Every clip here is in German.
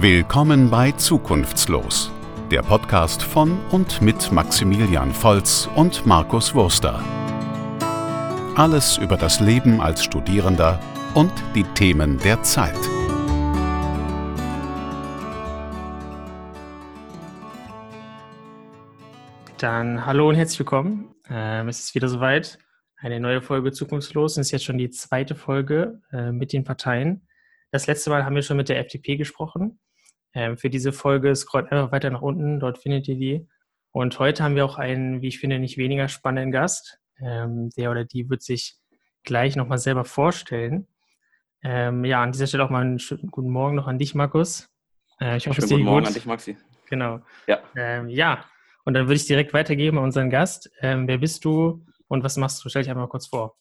Willkommen bei Zukunftslos, der Podcast von und mit Maximilian Volz und Markus Wurster. Alles über das Leben als Studierender und die Themen der Zeit. Dann hallo und herzlich willkommen. Ähm, es ist wieder soweit. Eine neue Folge Zukunftslos. Es ist jetzt schon die zweite Folge äh, mit den Parteien. Das letzte Mal haben wir schon mit der FDP gesprochen. Ähm, für diese Folge scrollt einfach weiter nach unten, dort findet ihr die. Und heute haben wir auch einen, wie ich finde, nicht weniger spannenden Gast. Ähm, der oder die wird sich gleich nochmal selber vorstellen. Ähm, ja, an dieser Stelle auch mal einen schönen guten Morgen noch an dich, Markus. Äh, ich hoffe, es dir guten Morgen gut. an dich, Maxi. Genau. Ja. Ähm, ja, und dann würde ich direkt weitergeben an unseren Gast. Ähm, wer bist du und was machst du? Stell dich einmal kurz vor.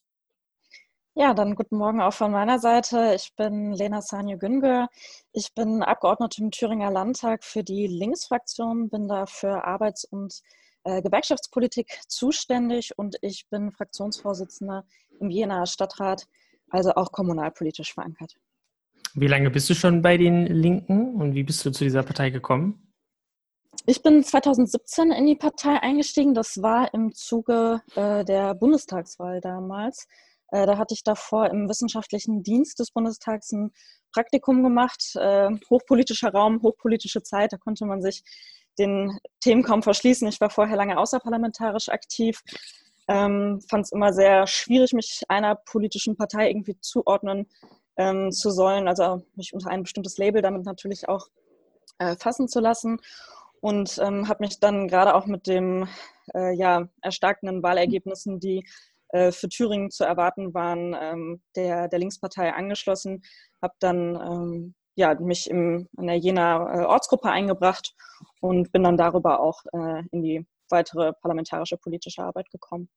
Ja, dann guten Morgen auch von meiner Seite. Ich bin Lena Sanje Güngör. Ich bin Abgeordnete im Thüringer Landtag für die Linksfraktion, bin da für Arbeits- und äh, Gewerkschaftspolitik zuständig und ich bin Fraktionsvorsitzende im Jenaer Stadtrat, also auch kommunalpolitisch verankert. Wie lange bist du schon bei den Linken und wie bist du zu dieser Partei gekommen? Ich bin 2017 in die Partei eingestiegen. Das war im Zuge äh, der Bundestagswahl damals. Äh, da hatte ich davor im wissenschaftlichen Dienst des Bundestags ein Praktikum gemacht, äh, hochpolitischer Raum, hochpolitische Zeit, da konnte man sich den Themen kaum verschließen. Ich war vorher lange außerparlamentarisch aktiv, ähm, fand es immer sehr schwierig, mich einer politischen Partei irgendwie zuordnen ähm, zu sollen, also mich unter ein bestimmtes Label damit natürlich auch äh, fassen zu lassen und ähm, habe mich dann gerade auch mit dem äh, ja, erstarkenden Wahlergebnissen, die für Thüringen zu erwarten waren, ähm, der, der Linkspartei angeschlossen, habe dann ähm, ja, mich im, in der Jena äh, Ortsgruppe eingebracht und bin dann darüber auch äh, in die weitere parlamentarische politische Arbeit gekommen.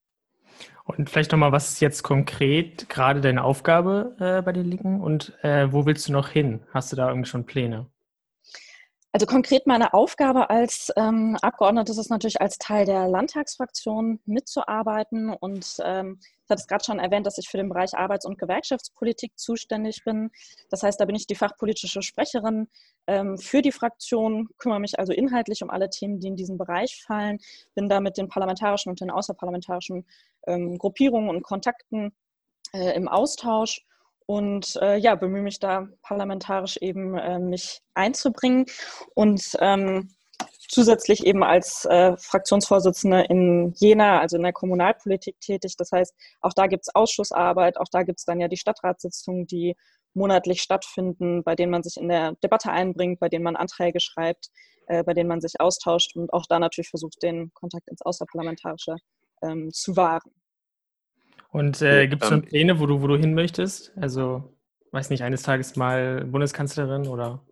Und vielleicht nochmal, was ist jetzt konkret gerade deine Aufgabe äh, bei den Linken und äh, wo willst du noch hin? Hast du da irgendwie schon Pläne? Also konkret meine Aufgabe als ähm, Abgeordnete ist es natürlich als Teil der Landtagsfraktion mitzuarbeiten. Und ähm, ich hatte es gerade schon erwähnt, dass ich für den Bereich Arbeits- und Gewerkschaftspolitik zuständig bin. Das heißt, da bin ich die fachpolitische Sprecherin ähm, für die Fraktion, kümmere mich also inhaltlich um alle Themen, die in diesen Bereich fallen, bin da mit den parlamentarischen und den außerparlamentarischen ähm, Gruppierungen und Kontakten äh, im Austausch und äh, ja, bemühe mich da parlamentarisch eben äh, mich einzubringen und ähm, zusätzlich eben als äh, Fraktionsvorsitzende in Jena, also in der Kommunalpolitik tätig. Das heißt, auch da gibt es Ausschussarbeit, auch da gibt es dann ja die Stadtratssitzungen, die monatlich stattfinden, bei denen man sich in der Debatte einbringt, bei denen man Anträge schreibt, äh, bei denen man sich austauscht und auch da natürlich versucht, den Kontakt ins Außerparlamentarische ähm, zu wahren. Und äh, gibt es schon ähm, Pläne, wo du, wo du hin möchtest? Also, weiß nicht, eines Tages mal Bundeskanzlerin oder?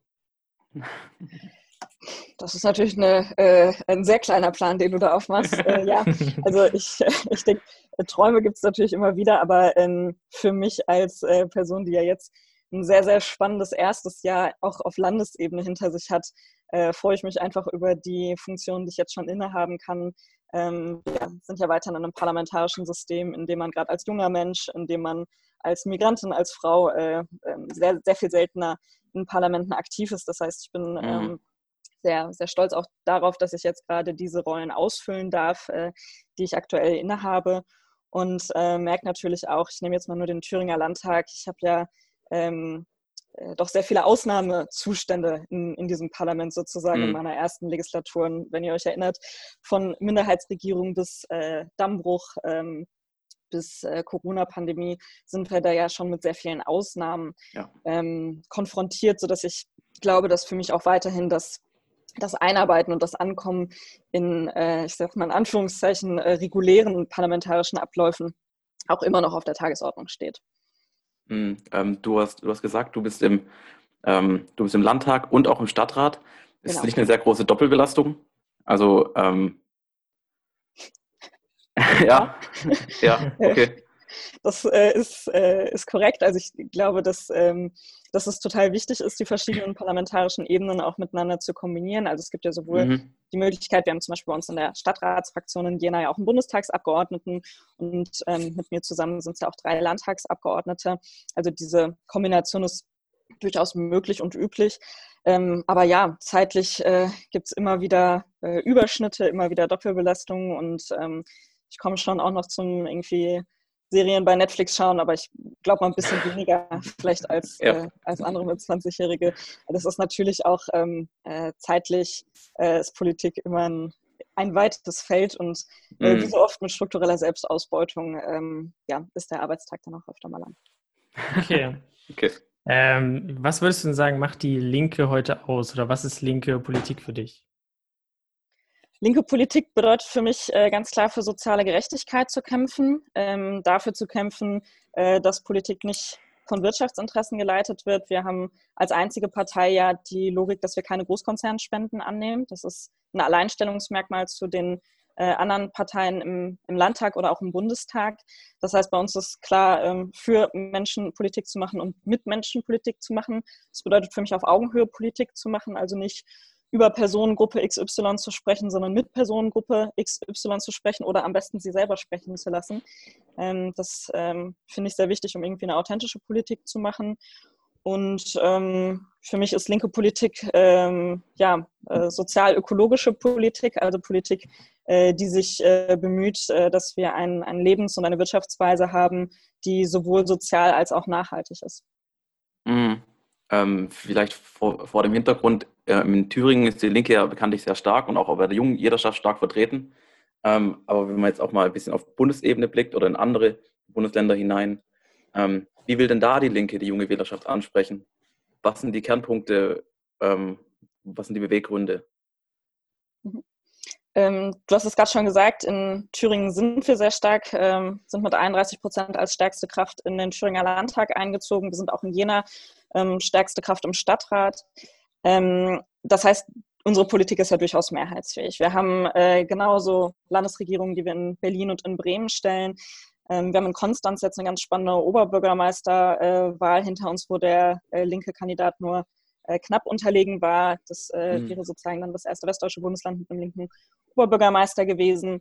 Das ist natürlich eine, äh, ein sehr kleiner Plan, den du da aufmachst. äh, ja, also ich, ich denke, Träume gibt es natürlich immer wieder, aber ähm, für mich als äh, Person, die ja jetzt ein sehr, sehr spannendes erstes Jahr auch auf Landesebene hinter sich hat, äh, freue ich mich einfach über die Funktionen, die ich jetzt schon innehaben kann, ähm, ja, sind ja weiterhin in einem parlamentarischen System, in dem man gerade als junger Mensch, in dem man als Migrantin, als Frau äh, ähm, sehr, sehr viel seltener in Parlamenten aktiv ist. Das heißt, ich bin mhm. ähm, sehr, sehr stolz auch darauf, dass ich jetzt gerade diese Rollen ausfüllen darf, äh, die ich aktuell innehabe. Und äh, merke natürlich auch, ich nehme jetzt mal nur den Thüringer Landtag, ich habe ja ähm, äh, doch sehr viele Ausnahmezustände in, in diesem Parlament sozusagen mhm. in meiner ersten Legislatur. Und wenn ihr euch erinnert, von Minderheitsregierung bis äh, Dammbruch ähm, bis äh, Corona-Pandemie sind wir da ja schon mit sehr vielen Ausnahmen ja. ähm, konfrontiert, sodass ich glaube, dass für mich auch weiterhin das, das Einarbeiten und das Ankommen in, äh, ich sag mal in Anführungszeichen, äh, regulären parlamentarischen Abläufen auch immer noch auf der Tagesordnung steht. Mhm. Ähm, du, hast, du hast gesagt, du bist, im, ähm, du bist im Landtag und auch im Stadtrat. Ist genau. nicht eine sehr große Doppelbelastung? Also, ähm, ja, ja, okay. Das äh, ist, äh, ist korrekt. Also ich glaube, dass, ähm, dass es total wichtig ist, die verschiedenen parlamentarischen Ebenen auch miteinander zu kombinieren. Also es gibt ja sowohl mhm. die Möglichkeit, wir haben zum Beispiel bei uns in der Stadtratsfraktion in Jena ja auch einen Bundestagsabgeordneten und ähm, mit mir zusammen sind es ja auch drei Landtagsabgeordnete. Also diese Kombination ist durchaus möglich und üblich. Ähm, aber ja, zeitlich äh, gibt es immer wieder äh, Überschnitte, immer wieder Doppelbelastungen und ähm, ich komme schon auch noch zum irgendwie Serien bei Netflix schauen, aber ich glaube mal ein bisschen weniger vielleicht als, ja. äh, als andere mit 20-Jährige. Das ist natürlich auch ähm, äh, zeitlich äh, ist Politik immer ein, ein weites Feld und äh, mm. wie so oft mit struktureller Selbstausbeutung ähm, ja, ist der Arbeitstag dann auch öfter mal lang. Okay. okay. Ähm, was würdest du denn sagen, macht die Linke heute aus oder was ist linke Politik für dich? Linke Politik bedeutet für mich äh, ganz klar für soziale Gerechtigkeit zu kämpfen, ähm, dafür zu kämpfen, äh, dass Politik nicht von Wirtschaftsinteressen geleitet wird. Wir haben als einzige Partei ja die Logik, dass wir keine Großkonzernspenden annehmen. Das ist ein Alleinstellungsmerkmal zu den äh, anderen Parteien im, im, Landtag oder auch im Bundestag. Das heißt, bei uns ist klar, ähm, für Menschen Politik zu machen und mit Menschen Politik zu machen. Das bedeutet für mich auf Augenhöhe Politik zu machen, also nicht über Personengruppe XY zu sprechen, sondern mit Personengruppe XY zu sprechen oder am besten sie selber sprechen zu lassen. Ähm, das ähm, finde ich sehr wichtig, um irgendwie eine authentische Politik zu machen. Und ähm, für mich ist linke Politik ähm, ja äh, sozial-ökologische Politik, also Politik, äh, die sich äh, bemüht, äh, dass wir ein, ein Lebens- und eine Wirtschaftsweise haben, die sowohl sozial als auch nachhaltig ist. Mhm. Ähm, vielleicht vor, vor, dem Hintergrund, äh, in Thüringen ist die Linke ja bekanntlich sehr stark und auch bei der jungen Jederschaft stark vertreten. Ähm, aber wenn man jetzt auch mal ein bisschen auf Bundesebene blickt oder in andere Bundesländer hinein, ähm, wie will denn da die Linke die junge Wählerschaft ansprechen? Was sind die Kernpunkte? Ähm, was sind die Beweggründe? Mhm. Ähm, du hast es gerade schon gesagt, in Thüringen sind wir sehr stark, ähm, sind mit 31 Prozent als stärkste Kraft in den Thüringer Landtag eingezogen. Wir sind auch in Jena ähm, stärkste Kraft im Stadtrat. Ähm, das heißt, unsere Politik ist ja durchaus mehrheitsfähig. Wir haben äh, genauso Landesregierungen, die wir in Berlin und in Bremen stellen. Ähm, wir haben in Konstanz jetzt eine ganz spannende Oberbürgermeisterwahl äh, hinter uns, wo der äh, linke Kandidat nur äh, knapp unterlegen war. Das äh, mhm. wäre sozusagen dann das erste westdeutsche Bundesland mit einem linken Oberbürgermeister gewesen.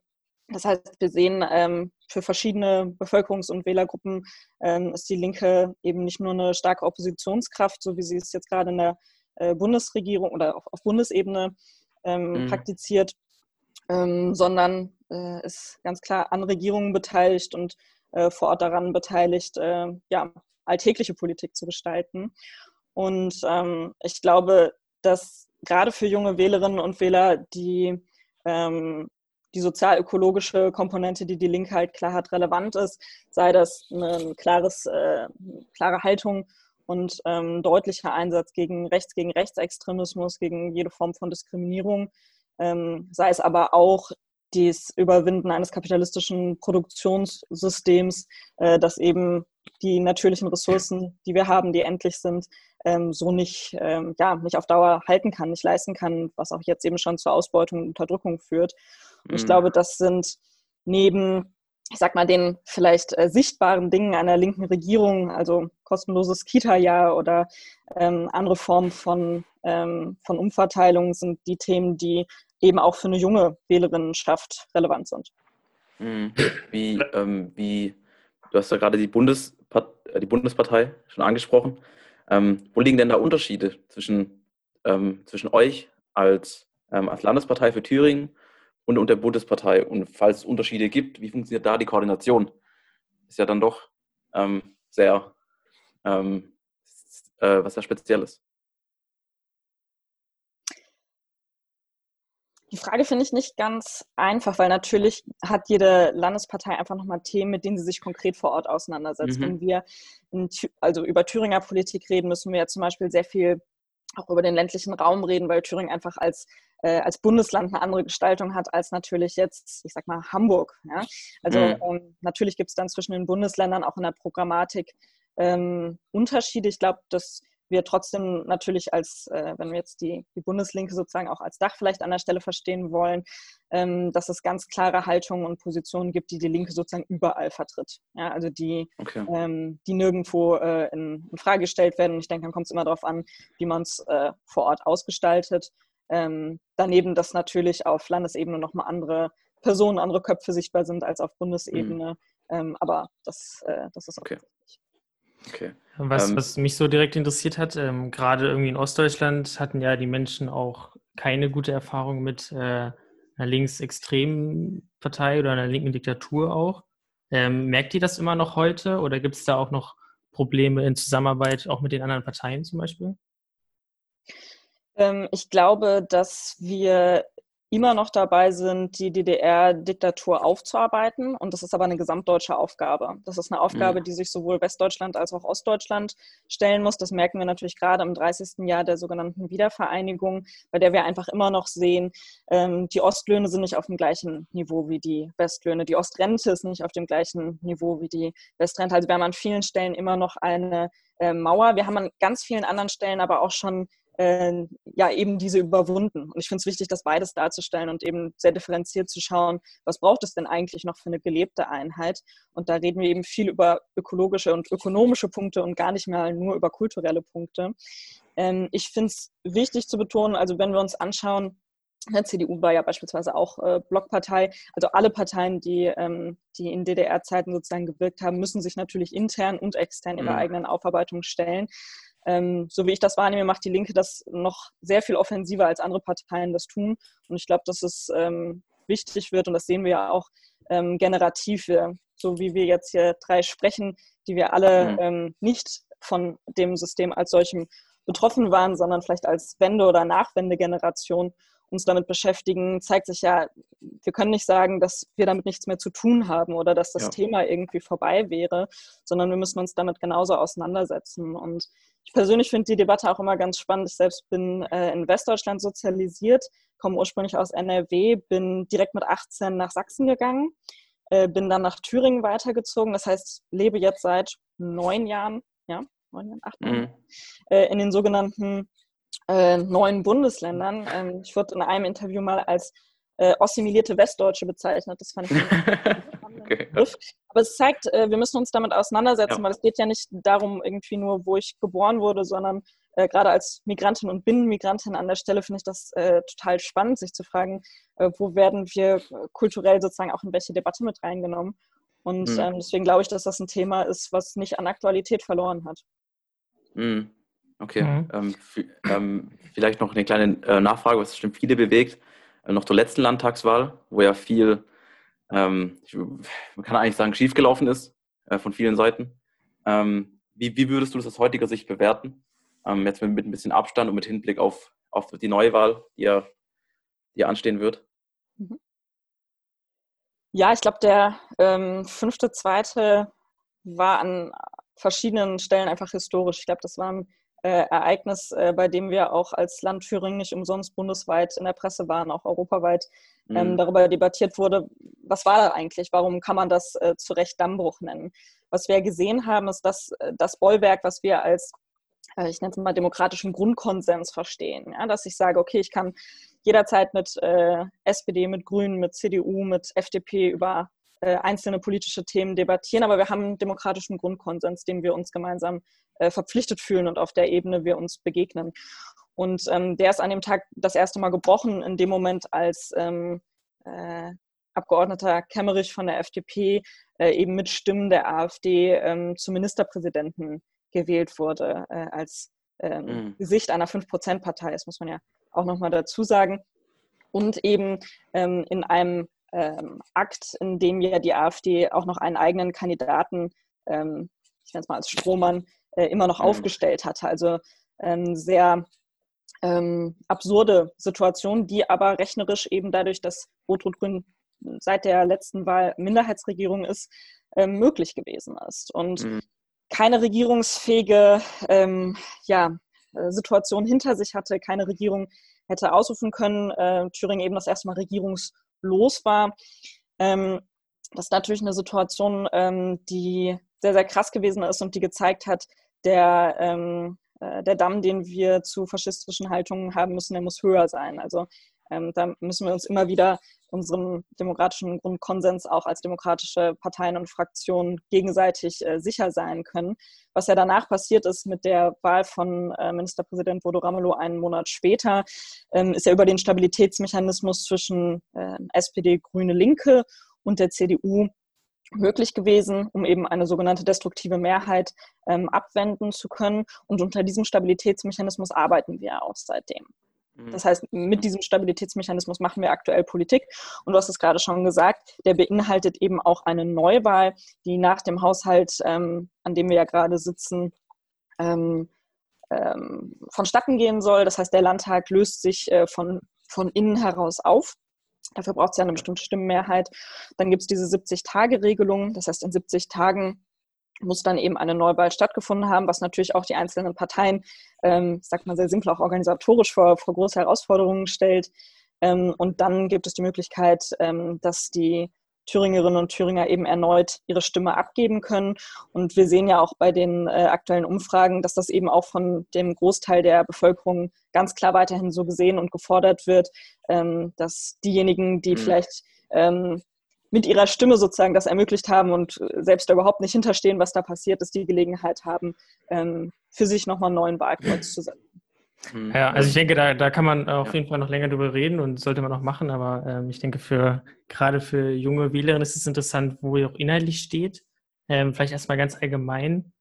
Das heißt, wir sehen, ähm, für verschiedene Bevölkerungs- und Wählergruppen ähm, ist die Linke eben nicht nur eine starke Oppositionskraft, so wie sie es jetzt gerade in der äh, Bundesregierung oder auf, auf Bundesebene ähm, mhm. praktiziert, ähm, sondern äh, ist ganz klar an Regierungen beteiligt und äh, vor Ort daran beteiligt, äh, ja, alltägliche Politik zu gestalten. Und ähm, ich glaube, dass gerade für junge Wählerinnen und Wähler die ähm, die sozial-ökologische Komponente, die die Linke halt klar hat, relevant ist, sei das eine klares, äh, klare Haltung und ähm, deutlicher Einsatz gegen Rechts, gegen Rechtsextremismus, gegen jede Form von Diskriminierung, ähm, sei es aber auch das Überwinden eines kapitalistischen Produktionssystems, äh, das eben die natürlichen Ressourcen, die wir haben, die endlich sind, ähm, so nicht, ähm, ja, nicht auf Dauer halten kann, nicht leisten kann, was auch jetzt eben schon zur Ausbeutung und Unterdrückung führt. Und ich glaube, das sind neben, ich sag mal, den vielleicht äh, sichtbaren Dingen einer linken Regierung, also kostenloses Kita-Jahr oder ähm, andere Formen von, ähm, von Umverteilung, sind die Themen, die eben auch für eine junge Wählerinnenschaft relevant sind. Mhm. Wie, ähm, wie, du hast ja gerade die, Bundespart äh, die Bundespartei schon angesprochen. Ähm, wo liegen denn da Unterschiede zwischen, ähm, zwischen euch als, ähm, als Landespartei für Thüringen und, und der Bundespartei? Und falls es Unterschiede gibt, wie funktioniert da die Koordination? Ist ja dann doch ähm, sehr ähm, äh, was sehr Spezielles. Die Frage finde ich nicht ganz einfach, weil natürlich hat jede Landespartei einfach nochmal Themen, mit denen sie sich konkret vor Ort auseinandersetzt. Mhm. Wenn wir in, also über Thüringer Politik reden, müssen wir ja zum Beispiel sehr viel auch über den ländlichen Raum reden, weil Thüringen einfach als, äh, als Bundesland eine andere Gestaltung hat als natürlich jetzt, ich sag mal, Hamburg. Ja? Also mhm. ähm, natürlich gibt es dann zwischen den Bundesländern auch in der Programmatik ähm, Unterschiede. Ich glaube, dass wir trotzdem natürlich als, äh, wenn wir jetzt die, die Bundeslinke sozusagen auch als Dach vielleicht an der Stelle verstehen wollen, ähm, dass es ganz klare Haltungen und Positionen gibt, die die Linke sozusagen überall vertritt. Ja, also die, okay. ähm, die nirgendwo äh, in, in, Frage gestellt werden. Ich denke, dann kommt es immer darauf an, wie man es äh, vor Ort ausgestaltet. Ähm, daneben, dass natürlich auf Landesebene nochmal andere Personen, andere Köpfe sichtbar sind als auf Bundesebene. Mhm. aber das, äh, das ist auch okay. Richtig. Okay. Was, ähm, was mich so direkt interessiert hat, ähm, gerade irgendwie in Ostdeutschland hatten ja die Menschen auch keine gute Erfahrung mit äh, einer linksextremen Partei oder einer linken Diktatur auch. Ähm, merkt ihr das immer noch heute oder gibt es da auch noch Probleme in Zusammenarbeit auch mit den anderen Parteien zum Beispiel? Ähm, ich glaube, dass wir immer noch dabei sind, die DDR-Diktatur aufzuarbeiten. Und das ist aber eine gesamtdeutsche Aufgabe. Das ist eine Aufgabe, mhm. die sich sowohl Westdeutschland als auch Ostdeutschland stellen muss. Das merken wir natürlich gerade im 30. Jahr der sogenannten Wiedervereinigung, bei der wir einfach immer noch sehen, ähm, die Ostlöhne sind nicht auf dem gleichen Niveau wie die Westlöhne. Die Ostrente ist nicht auf dem gleichen Niveau wie die Westrente. Also wir haben an vielen Stellen immer noch eine äh, Mauer. Wir haben an ganz vielen anderen Stellen aber auch schon äh, ja eben diese überwunden. Und ich finde es wichtig, das beides darzustellen und eben sehr differenziert zu schauen, was braucht es denn eigentlich noch für eine gelebte Einheit. Und da reden wir eben viel über ökologische und ökonomische Punkte und gar nicht mal nur über kulturelle Punkte. Ähm, ich finde es wichtig zu betonen, also wenn wir uns anschauen, der CDU war ja beispielsweise auch äh, Blockpartei. Also alle Parteien, die, ähm, die in DDR-Zeiten sozusagen gewirkt haben, müssen sich natürlich intern und extern ihrer mhm. eigenen Aufarbeitung stellen. Ähm, so wie ich das wahrnehme, macht die Linke das noch sehr viel offensiver als andere Parteien das tun. Und ich glaube, dass es ähm, wichtig wird, und das sehen wir ja auch ähm, generativ, so wie wir jetzt hier drei sprechen, die wir alle mhm. ähm, nicht von dem System als solchem betroffen waren, sondern vielleicht als Wende- oder Nachwendegeneration uns damit beschäftigen, zeigt sich ja, wir können nicht sagen, dass wir damit nichts mehr zu tun haben oder dass das ja. Thema irgendwie vorbei wäre, sondern wir müssen uns damit genauso auseinandersetzen. Und ich persönlich finde die Debatte auch immer ganz spannend. Ich selbst bin äh, in Westdeutschland sozialisiert, komme ursprünglich aus NRW, bin direkt mit 18 nach Sachsen gegangen, äh, bin dann nach Thüringen weitergezogen. Das heißt, lebe jetzt seit neun Jahren, ja, neun Jahren, acht Jahren, mhm. äh, in den sogenannten äh, neuen Bundesländern. Ähm, ich wurde in einem Interview mal als äh, assimilierte Westdeutsche bezeichnet. Das fand ich okay. Begriff. Aber es zeigt, äh, wir müssen uns damit auseinandersetzen, ja. weil es geht ja nicht darum, irgendwie nur, wo ich geboren wurde, sondern äh, gerade als Migrantin und Binnenmigrantin an der Stelle finde ich das äh, total spannend, sich zu fragen, äh, wo werden wir kulturell sozusagen auch in welche Debatte mit reingenommen. Und mhm. ähm, deswegen glaube ich, dass das ein Thema ist, was nicht an Aktualität verloren hat. Mhm. Okay, mhm. ähm, ähm, vielleicht noch eine kleine äh, Nachfrage, was bestimmt viele bewegt. Äh, noch zur letzten Landtagswahl, wo ja viel, ähm, ich, man kann eigentlich sagen, schiefgelaufen ist äh, von vielen Seiten. Ähm, wie, wie, würdest du das aus heutiger Sicht bewerten? Ähm, jetzt mit, mit, ein bisschen Abstand und mit Hinblick auf, auf die Neuwahl, die ja, die ja anstehen wird. Mhm. Ja, ich glaube, der ähm, fünfte, zweite war an verschiedenen Stellen einfach historisch. Ich glaube, das war ein äh, Ereignis, äh, bei dem wir auch als Land Thüringen nicht umsonst bundesweit in der Presse waren, auch europaweit ähm, mhm. darüber debattiert wurde, was war da eigentlich, warum kann man das äh, zu Recht Dammbruch nennen. Was wir gesehen haben, ist, dass äh, das Bollwerk, was wir als äh, ich nenne es mal demokratischen Grundkonsens verstehen. Ja? Dass ich sage, okay, ich kann jederzeit mit äh, SPD, mit Grünen, mit CDU, mit FDP über äh, einzelne politische Themen debattieren, aber wir haben einen demokratischen Grundkonsens, dem wir uns gemeinsam äh, verpflichtet fühlen und auf der Ebene wir uns begegnen. Und ähm, der ist an dem Tag das erste Mal gebrochen, in dem Moment, als ähm, äh, Abgeordneter Kemmerich von der FDP äh, eben mit Stimmen der AfD ähm, zum Ministerpräsidenten gewählt wurde, als ähm, mhm. Gesicht einer 5%-Partei. Das muss man ja auch nochmal dazu sagen. Und eben ähm, in einem ähm, Akt, in dem ja die AfD auch noch einen eigenen Kandidaten, ähm, ich nenne es mal als Strohmann, äh, immer noch mhm. aufgestellt hatte. Also ähm, sehr ähm, absurde Situation, die aber rechnerisch eben dadurch, dass Rot-Rot-Grün seit der letzten Wahl Minderheitsregierung ist, ähm, möglich gewesen ist. Und mhm. keine regierungsfähige ähm, ja, äh, Situation hinter sich hatte, keine Regierung hätte ausrufen können. Äh, Thüringen eben das erste Mal regierungslos war. Ähm, das ist natürlich eine Situation, ähm, die sehr, sehr krass gewesen ist und die gezeigt hat, der, ähm, äh, der Damm, den wir zu faschistischen Haltungen haben müssen, der muss höher sein. Also ähm, da müssen wir uns immer wieder unserem demokratischen Grundkonsens auch als demokratische Parteien und Fraktionen gegenseitig äh, sicher sein können. Was ja danach passiert ist mit der Wahl von äh, Ministerpräsident Bodo Ramelow einen Monat später, ähm, ist ja über den Stabilitätsmechanismus zwischen äh, SPD, Grüne, Linke und der CDU möglich gewesen, um eben eine sogenannte destruktive Mehrheit ähm, abwenden zu können. Und unter diesem Stabilitätsmechanismus arbeiten wir auch seitdem. Mhm. Das heißt, mit diesem Stabilitätsmechanismus machen wir aktuell Politik. Und du hast es gerade schon gesagt, der beinhaltet eben auch eine Neuwahl, die nach dem Haushalt, ähm, an dem wir ja gerade sitzen, ähm, ähm, vonstatten gehen soll. Das heißt, der Landtag löst sich äh, von, von innen heraus auf. Dafür braucht es ja eine bestimmte Stimmenmehrheit. Dann gibt es diese 70-Tage-Regelung. Das heißt, in 70 Tagen muss dann eben eine Neuwahl stattgefunden haben, was natürlich auch die einzelnen Parteien, ähm, ich sag mal sehr simpel, auch organisatorisch vor, vor große Herausforderungen stellt. Ähm, und dann gibt es die Möglichkeit, ähm, dass die Thüringerinnen und Thüringer eben erneut ihre Stimme abgeben können. Und wir sehen ja auch bei den äh, aktuellen Umfragen, dass das eben auch von dem Großteil der Bevölkerung ganz klar weiterhin so gesehen und gefordert wird, ähm, dass diejenigen, die mhm. vielleicht ähm, mit ihrer Stimme sozusagen das ermöglicht haben und äh, selbst da überhaupt nicht hinterstehen, was da passiert ist, die Gelegenheit haben, ähm, für sich nochmal einen neuen Wahlkreuz zu setzen. Hm. Ja, also ich denke, da, da kann man auf ja. jeden Fall noch länger drüber reden und sollte man auch machen, aber ähm, ich denke, für gerade für junge Wählerinnen ist es interessant, wo ihr auch inhaltlich steht. Ähm, vielleicht erstmal ganz allgemein.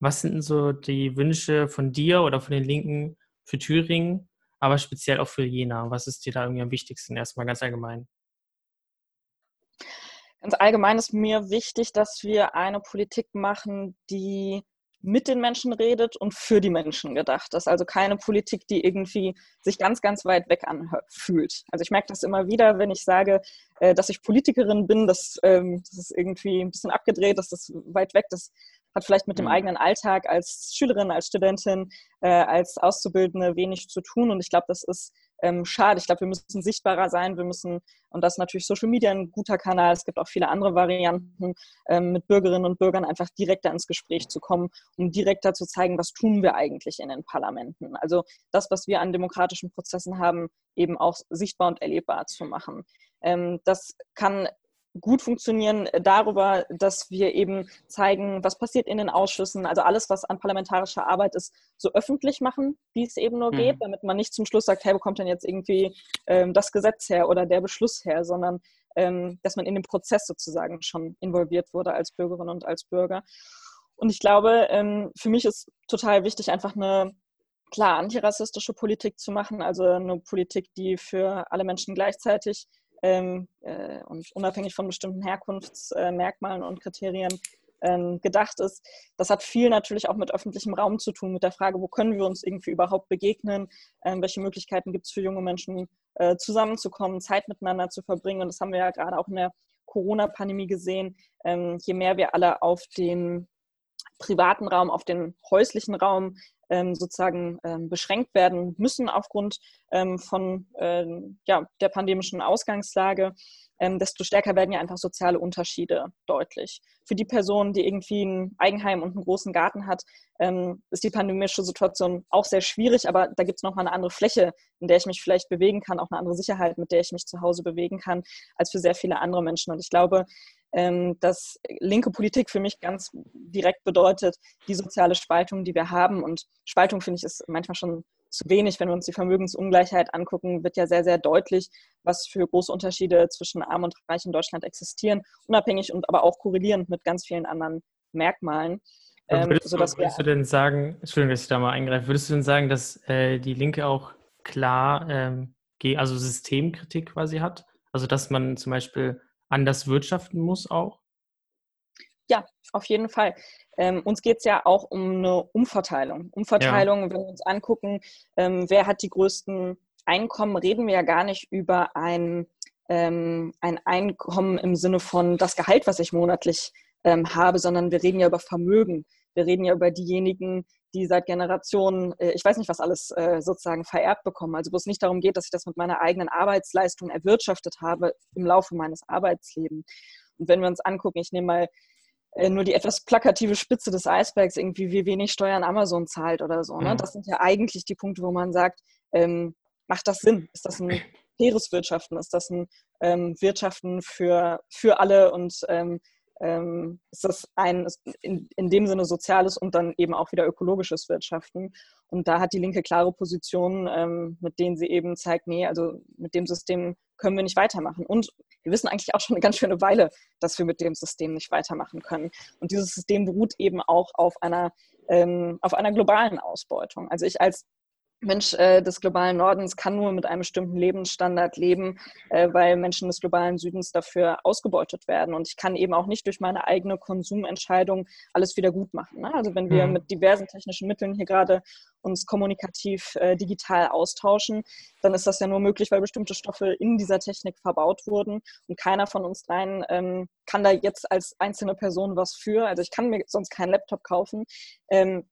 Was sind denn so die Wünsche von dir oder von den Linken für Thüringen, aber speziell auch für Jena? Was ist dir da irgendwie am wichtigsten? Erstmal ganz allgemein. Ganz allgemein ist mir wichtig, dass wir eine Politik machen, die mit den Menschen redet und für die Menschen gedacht ist. Also keine Politik, die irgendwie sich ganz, ganz weit weg anfühlt. Also ich merke das immer wieder, wenn ich sage, äh, dass ich Politikerin bin, das, ähm, das ist irgendwie ein bisschen abgedreht, dass das weit weg, das hat vielleicht mit dem mhm. eigenen Alltag als Schülerin, als Studentin, äh, als Auszubildende wenig zu tun. Und ich glaube, das ist ähm, schade. Ich glaube, wir müssen sichtbarer sein. Wir müssen, und das ist natürlich Social Media ein guter Kanal. Es gibt auch viele andere Varianten, ähm, mit Bürgerinnen und Bürgern einfach direkter ins Gespräch zu kommen, um direkter zu zeigen, was tun wir eigentlich in den Parlamenten. Also das, was wir an demokratischen Prozessen haben, eben auch sichtbar und erlebbar zu machen. Ähm, das kann gut funktionieren äh, darüber, dass wir eben zeigen, was passiert in den Ausschüssen, also alles, was an parlamentarischer Arbeit ist, so öffentlich machen, wie es eben nur mhm. geht, damit man nicht zum Schluss sagt, hey, wo kommt denn jetzt irgendwie ähm, das Gesetz her oder der Beschluss her, sondern ähm, dass man in den Prozess sozusagen schon involviert wurde als Bürgerin und als Bürger. Und ich glaube, ähm, für mich ist total wichtig, einfach eine klar antirassistische Politik zu machen, also eine Politik, die für alle Menschen gleichzeitig ähm, äh, und unabhängig von bestimmten Herkunftsmerkmalen und Kriterien ähm, gedacht ist. Das hat viel natürlich auch mit öffentlichem Raum zu tun, mit der Frage, wo können wir uns irgendwie überhaupt begegnen, ähm, welche Möglichkeiten gibt es für junge Menschen, äh, zusammenzukommen, Zeit miteinander zu verbringen. Und das haben wir ja gerade auch in der Corona-Pandemie gesehen. Ähm, je mehr wir alle auf den privaten Raum, auf den häuslichen Raum sozusagen ähm, beschränkt werden müssen aufgrund ähm, von ähm, ja, der pandemischen Ausgangslage, ähm, desto stärker werden ja einfach soziale Unterschiede deutlich. Für die Person, die irgendwie ein Eigenheim und einen großen Garten hat, ähm, ist die pandemische Situation auch sehr schwierig, aber da gibt es nochmal eine andere Fläche, in der ich mich vielleicht bewegen kann, auch eine andere Sicherheit, mit der ich mich zu Hause bewegen kann, als für sehr viele andere Menschen. Und ich glaube, ähm, dass linke Politik für mich ganz direkt bedeutet, die soziale Spaltung, die wir haben. Und Spaltung, finde ich, ist manchmal schon zu wenig. Wenn wir uns die Vermögensungleichheit angucken, wird ja sehr, sehr deutlich, was für große Unterschiede zwischen Arm und Reich in Deutschland existieren, unabhängig und aber auch korrelierend mit ganz vielen anderen Merkmalen. Ähm, würdest, du, würdest du denn sagen, Entschuldigung, dass ich da mal eingreife, würdest du denn sagen, dass äh, die Linke auch klar ähm, also Systemkritik quasi hat? Also dass man zum Beispiel anders wirtschaften muss auch? Ja, auf jeden Fall. Ähm, uns geht es ja auch um eine Umverteilung. Umverteilung, ja. wenn wir uns angucken, ähm, wer hat die größten Einkommen, reden wir ja gar nicht über ein, ähm, ein Einkommen im Sinne von das Gehalt, was ich monatlich ähm, habe, sondern wir reden ja über Vermögen. Wir reden ja über diejenigen, die seit Generationen, äh, ich weiß nicht, was alles äh, sozusagen vererbt bekommen. Also wo es nicht darum geht, dass ich das mit meiner eigenen Arbeitsleistung erwirtschaftet habe im Laufe meines Arbeitslebens. Und wenn wir uns angucken, ich nehme mal äh, nur die etwas plakative Spitze des Eisbergs, irgendwie wie wenig Steuern Amazon zahlt oder so. Ne? Mhm. Das sind ja eigentlich die Punkte, wo man sagt, ähm, macht das Sinn? Ist das ein faires Wirtschaften? Ist das ein ähm, Wirtschaften für, für alle und ähm, ähm, ist das ein in, in dem Sinne soziales und dann eben auch wieder ökologisches Wirtschaften. Und da hat die Linke klare Positionen, ähm, mit denen sie eben zeigt, nee, also mit dem System können wir nicht weitermachen. Und wir wissen eigentlich auch schon eine ganz schöne Weile, dass wir mit dem System nicht weitermachen können. Und dieses System beruht eben auch auf einer, ähm, auf einer globalen Ausbeutung. Also ich als Mensch äh, des globalen Nordens kann nur mit einem bestimmten Lebensstandard leben, äh, weil Menschen des globalen Südens dafür ausgebeutet werden. Und ich kann eben auch nicht durch meine eigene Konsumentscheidung alles wieder gut machen. Ne? Also wenn wir mhm. mit diversen technischen Mitteln hier gerade uns kommunikativ äh, digital austauschen, dann ist das ja nur möglich, weil bestimmte Stoffe in dieser Technik verbaut wurden. Und keiner von uns dreien ähm, kann da jetzt als einzelne Person was für. Also ich kann mir sonst keinen Laptop kaufen. Ähm,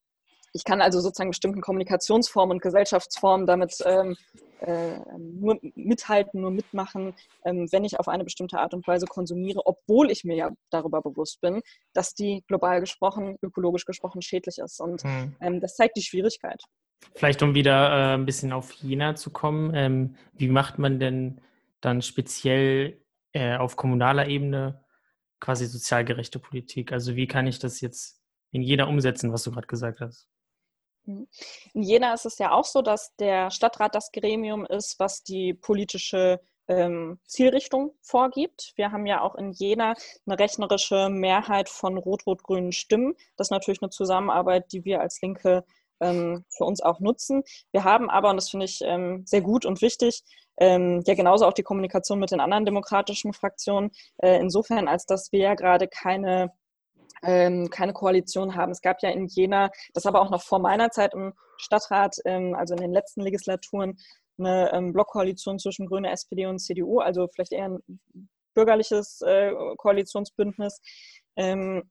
ich kann also sozusagen bestimmten Kommunikationsformen und Gesellschaftsformen damit ähm, äh, nur mithalten, nur mitmachen, ähm, wenn ich auf eine bestimmte Art und Weise konsumiere, obwohl ich mir ja darüber bewusst bin, dass die global gesprochen, ökologisch gesprochen schädlich ist. Und hm. ähm, das zeigt die Schwierigkeit. Vielleicht um wieder äh, ein bisschen auf China zu kommen, ähm, wie macht man denn dann speziell äh, auf kommunaler Ebene quasi sozial gerechte Politik? Also wie kann ich das jetzt in jeder umsetzen, was du gerade gesagt hast? Mhm. In Jena ist es ja auch so, dass der Stadtrat das Gremium ist, was die politische ähm, Zielrichtung vorgibt. Wir haben ja auch in Jena eine rechnerische Mehrheit von rot-rot-grünen Stimmen. Das ist natürlich eine Zusammenarbeit, die wir als Linke ähm, für uns auch nutzen. Wir haben aber, und das finde ich ähm, sehr gut und wichtig, ähm, ja genauso auch die Kommunikation mit den anderen demokratischen Fraktionen, äh, insofern als dass wir ja gerade keine ähm, keine Koalition haben. Es gab ja in Jena, das aber auch noch vor meiner Zeit im Stadtrat, ähm, also in den letzten Legislaturen, eine ähm, Blockkoalition zwischen Grüne, SPD und CDU, also vielleicht eher ein bürgerliches äh, Koalitionsbündnis. Ähm,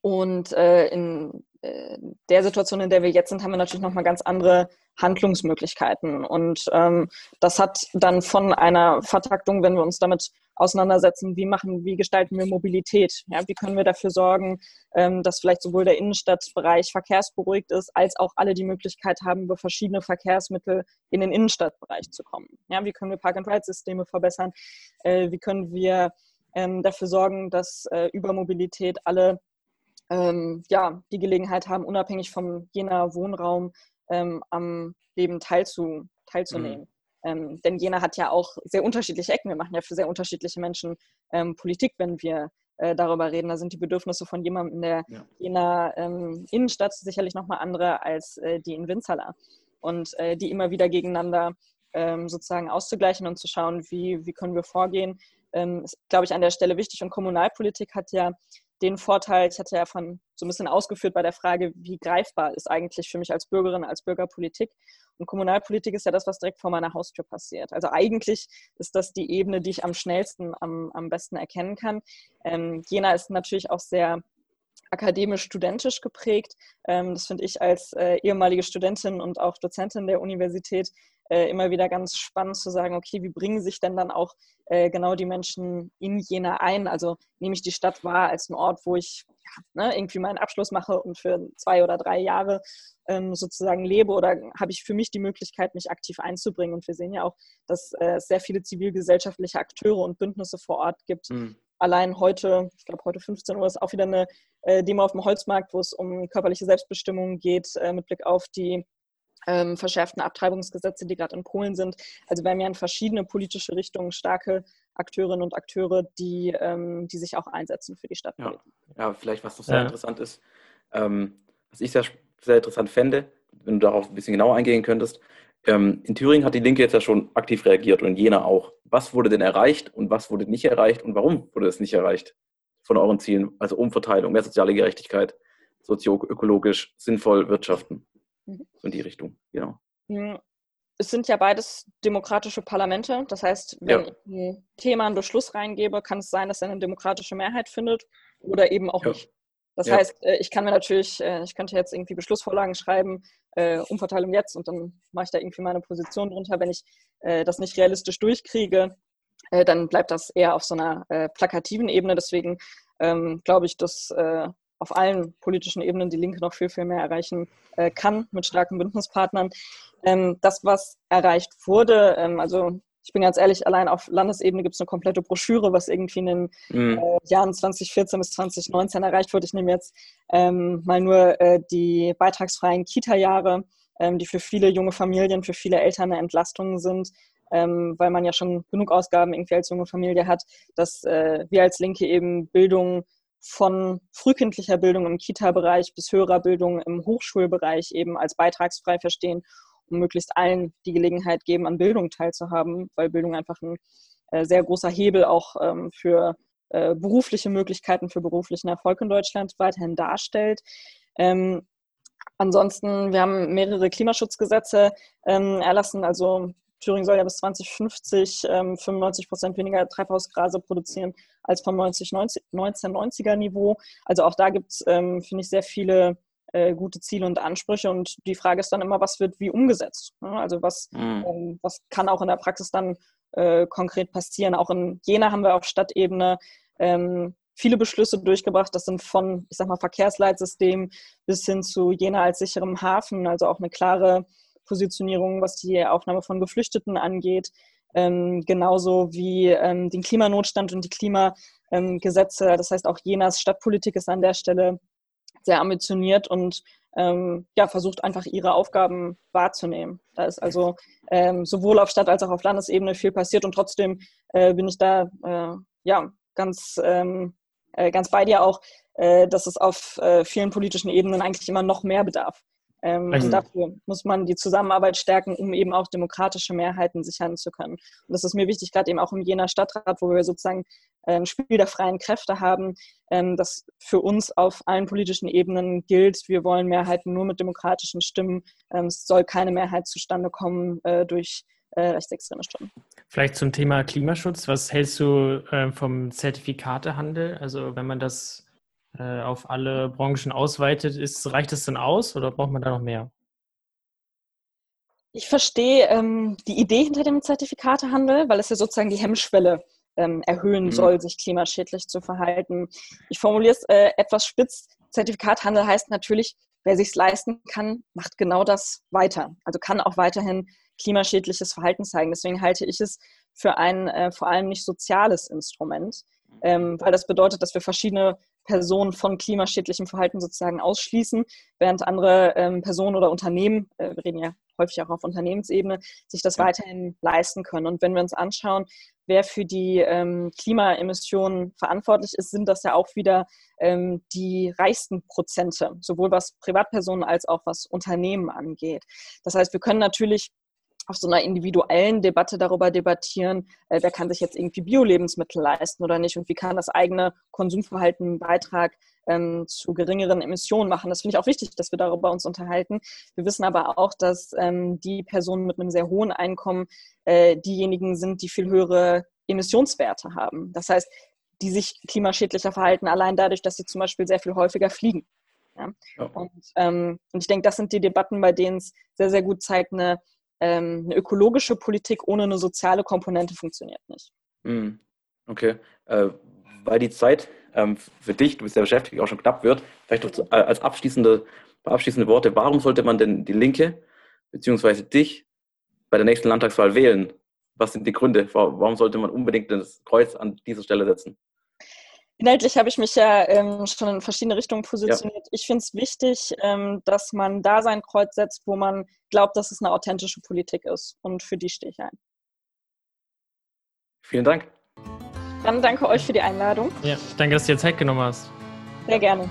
und äh, in der Situation, in der wir jetzt sind, haben wir natürlich nochmal ganz andere Handlungsmöglichkeiten. Und ähm, das hat dann von einer Vertaktung, wenn wir uns damit auseinandersetzen, wie machen, wie gestalten wir Mobilität? Ja, wie können wir dafür sorgen, ähm, dass vielleicht sowohl der Innenstadtbereich verkehrsberuhigt ist, als auch alle die Möglichkeit haben, über verschiedene Verkehrsmittel in den Innenstadtbereich zu kommen? Ja, wie können wir Park-and-Ride-Systeme verbessern? Äh, wie können wir ähm, dafür sorgen, dass äh, über Mobilität alle ähm, ja, die Gelegenheit haben, unabhängig vom jener Wohnraum ähm, am Leben teilzu, teilzunehmen. Mhm. Ähm, denn Jena hat ja auch sehr unterschiedliche Ecken. Wir machen ja für sehr unterschiedliche Menschen ähm, Politik, wenn wir äh, darüber reden. Da sind die Bedürfnisse von jemandem in der ja. Jena ähm, Innenstadt sicherlich nochmal andere als äh, die in Winzerla. Und äh, die immer wieder gegeneinander ähm, sozusagen auszugleichen und zu schauen, wie, wie können wir vorgehen, ähm, ist, glaube ich, an der Stelle wichtig. Und Kommunalpolitik hat ja den Vorteil, ich hatte ja von so ein bisschen ausgeführt bei der Frage, wie greifbar ist eigentlich für mich als Bürgerin, als Bürgerpolitik. Und Kommunalpolitik ist ja das, was direkt vor meiner Haustür passiert. Also eigentlich ist das die Ebene, die ich am schnellsten, am, am besten erkennen kann. Ähm, Jena ist natürlich auch sehr akademisch-studentisch geprägt. Ähm, das finde ich als äh, ehemalige Studentin und auch Dozentin der Universität äh, immer wieder ganz spannend zu sagen, okay, wie bringen sich denn dann auch äh, genau die Menschen in Jena ein? Also nehme ich die Stadt wahr als einen Ort, wo ich ja, ne, irgendwie meinen Abschluss mache und für zwei oder drei Jahre ähm, sozusagen lebe oder habe ich für mich die Möglichkeit, mich aktiv einzubringen? Und wir sehen ja auch, dass äh, es sehr viele zivilgesellschaftliche Akteure und Bündnisse vor Ort gibt. Mhm. Allein heute, ich glaube heute 15 Uhr ist auch wieder eine äh, Demo auf dem Holzmarkt, wo es um körperliche Selbstbestimmung geht, äh, mit Blick auf die ähm, verschärften Abtreibungsgesetze, die gerade in Polen sind. Also wir haben ja in verschiedene politische Richtungen starke Akteurinnen und Akteure, die, ähm, die sich auch einsetzen für die Stadtpolitik. Ja, ja vielleicht was noch sehr ja. interessant ist, ähm, was ich sehr, sehr interessant fände, wenn du darauf ein bisschen genauer eingehen könntest. Ähm, in Thüringen hat die Linke jetzt ja schon aktiv reagiert und in Jena auch. Was wurde denn erreicht und was wurde nicht erreicht und warum wurde es nicht erreicht von euren Zielen? Also Umverteilung, mehr soziale Gerechtigkeit, sozioökologisch sinnvoll wirtschaften. Mhm. in die Richtung, genau. Mhm. Es sind ja beides demokratische Parlamente. Das heißt, wenn ja. ich ein Thema einen Beschluss reingebe, kann es sein, dass er eine demokratische Mehrheit findet oder eben auch ja. nicht. Das ja. heißt, äh, ich kann mir natürlich, äh, ich könnte jetzt irgendwie Beschlussvorlagen schreiben, äh, Umverteilung jetzt und dann mache ich da irgendwie meine Position drunter. Wenn ich das nicht realistisch durchkriege, dann bleibt das eher auf so einer plakativen Ebene. Deswegen ähm, glaube ich, dass auf allen politischen Ebenen die Linke noch viel, viel mehr erreichen äh, kann mit starken Bündnispartnern. Ähm, das, was erreicht wurde, ähm, also ich bin ganz ehrlich, allein auf Landesebene gibt es eine komplette Broschüre, was irgendwie in den mhm. äh, Jahren 2014 bis 2019 erreicht wurde. Ich nehme jetzt ähm, mal nur äh, die beitragsfreien Kita-Jahre, ähm, die für viele junge Familien, für viele Eltern eine Entlastung sind. ähm, weil man ja schon genug Ausgaben irgendwie als junge Familie hat, dass äh, wir als Linke eben Bildung von frühkindlicher Bildung im Kita-Bereich bis höherer Bildung im Hochschulbereich eben als beitragsfrei verstehen und möglichst allen die Gelegenheit geben, an Bildung teilzuhaben, weil Bildung einfach ein äh, sehr großer Hebel auch ähm, für äh, berufliche Möglichkeiten, für beruflichen Erfolg in Deutschland weiterhin darstellt. Ähm, ansonsten, wir haben mehrere Klimaschutzgesetze ähm, erlassen, also Thüringen soll ja bis 2050 ähm, 95 Prozent weniger Treibhausgase produzieren als vom 90, 90, 1990er Niveau. Also auch da gibt es, ähm, finde ich, sehr viele äh, gute Ziele und Ansprüche. Und die Frage ist dann immer, was wird wie umgesetzt? Ne? Also was, mhm. ähm, was kann auch in der Praxis dann äh, konkret passieren? Auch in Jena haben wir auf Stadtebene ähm, viele Beschlüsse durchgebracht. Das sind von, ich sag mal, Verkehrsleitsystem bis hin zu Jena als sicherem Hafen, also auch eine klare Positionierung, was die Aufnahme von Geflüchteten angeht. Ähm, genauso wie ähm, den Klimanotstand und die Klimagesetze. das heißt, auch Jenas Stadtpolitik ist an der Stelle sehr ambitioniert und ähm, ja, versucht einfach ihre Aufgaben wahrzunehmen. Da ist also ähm, sowohl auf Stadt- als auch auf Landesebene viel passiert und trotzdem äh, bin ich da äh, ja, ganz, ähm, äh, ganz bei dir auch, äh, dass es auf äh, vielen politischen Ebenen eigentlich immer noch mehr bedarf. Ähm, also. Und dafür muss man die Zusammenarbeit stärken, um eben auch demokratische Mehrheiten sichern zu können. Und das ist mir wichtig, gerade eben auch im Jena Stadtrat, wo wir sozusagen äh, ein Spiel der freien Kräfte haben, ähm, dass für uns auf allen politischen Ebenen gilt, wir wollen Mehrheiten nur mit demokratischen Stimmen. Ähm, es soll keine Mehrheit zustande kommen äh, durch äh, rechtsextreme Stimmen. Vielleicht zum Thema Klimaschutz. Was hältst du äh, vom Zertifikatehandel? Also wenn man das äh, auf alle Branchen ausweitet, ist, reicht das denn aus oder braucht man da noch mehr? Ich verstehe ähm, die Idee hinter dem Zertifikatehandel, weil es ja sozusagen die Hemmschwelle ähm, erhöhen mhm. soll, sich klimaschädlich zu verhalten. Ich formuliere es äh, etwas spitz. Zertifikathandel heißt natürlich, wer sich leisten kann, macht genau das weiter. Also kann auch weiterhin klimaschädliches Verhalten zeigen. Deswegen halte ich es für ein äh, vor allem nicht soziales Instrument, ähm, weil das bedeutet, dass wir verschiedene Personen von klimaschädlichem Verhalten sozusagen ausschließen, während andere ähm, Personen oder Unternehmen, äh, wir reden ja häufig auch auf Unternehmensebene, sich das weiterhin leisten können. Und wenn wir uns anschauen, wer für die ähm, Klimaemissionen verantwortlich ist, sind das ja auch wieder ähm, die reichsten Prozente, sowohl was Privatpersonen als auch was Unternehmen angeht. Das heißt, wir können natürlich auf so einer individuellen Debatte darüber debattieren, äh, wer kann sich jetzt irgendwie Bio-Lebensmittel leisten oder nicht und wie kann das eigene Konsumverhalten einen Beitrag ähm, zu geringeren Emissionen machen. Das finde ich auch wichtig, dass wir darüber uns unterhalten. Wir wissen aber auch, dass ähm, die Personen mit einem sehr hohen Einkommen äh, diejenigen sind, die viel höhere Emissionswerte haben. Das heißt, die sich klimaschädlicher verhalten, allein dadurch, dass sie zum Beispiel sehr viel häufiger fliegen. Ja? Ja. Und, ähm, und ich denke, das sind die Debatten, bei denen es sehr, sehr gut zeigt, eine ähm, eine ökologische Politik ohne eine soziale Komponente funktioniert nicht. Hm, okay. Äh, weil die Zeit ähm, für dich, du bist ja beschäftigt, auch schon knapp wird, vielleicht noch äh, als abschließende, abschließende Worte, warum sollte man denn die Linke bzw. dich bei der nächsten Landtagswahl wählen? Was sind die Gründe? Warum sollte man unbedingt das Kreuz an dieser Stelle setzen? Inhaltlich habe ich mich ja ähm, schon in verschiedene Richtungen positioniert. Ja. Ich finde es wichtig, ähm, dass man da sein Kreuz setzt, wo man glaubt, dass es eine authentische Politik ist. Und für die stehe ich ein. Vielen Dank. Dann danke euch für die Einladung. Ja, danke, dass du dir Zeit genommen hast. Sehr gerne.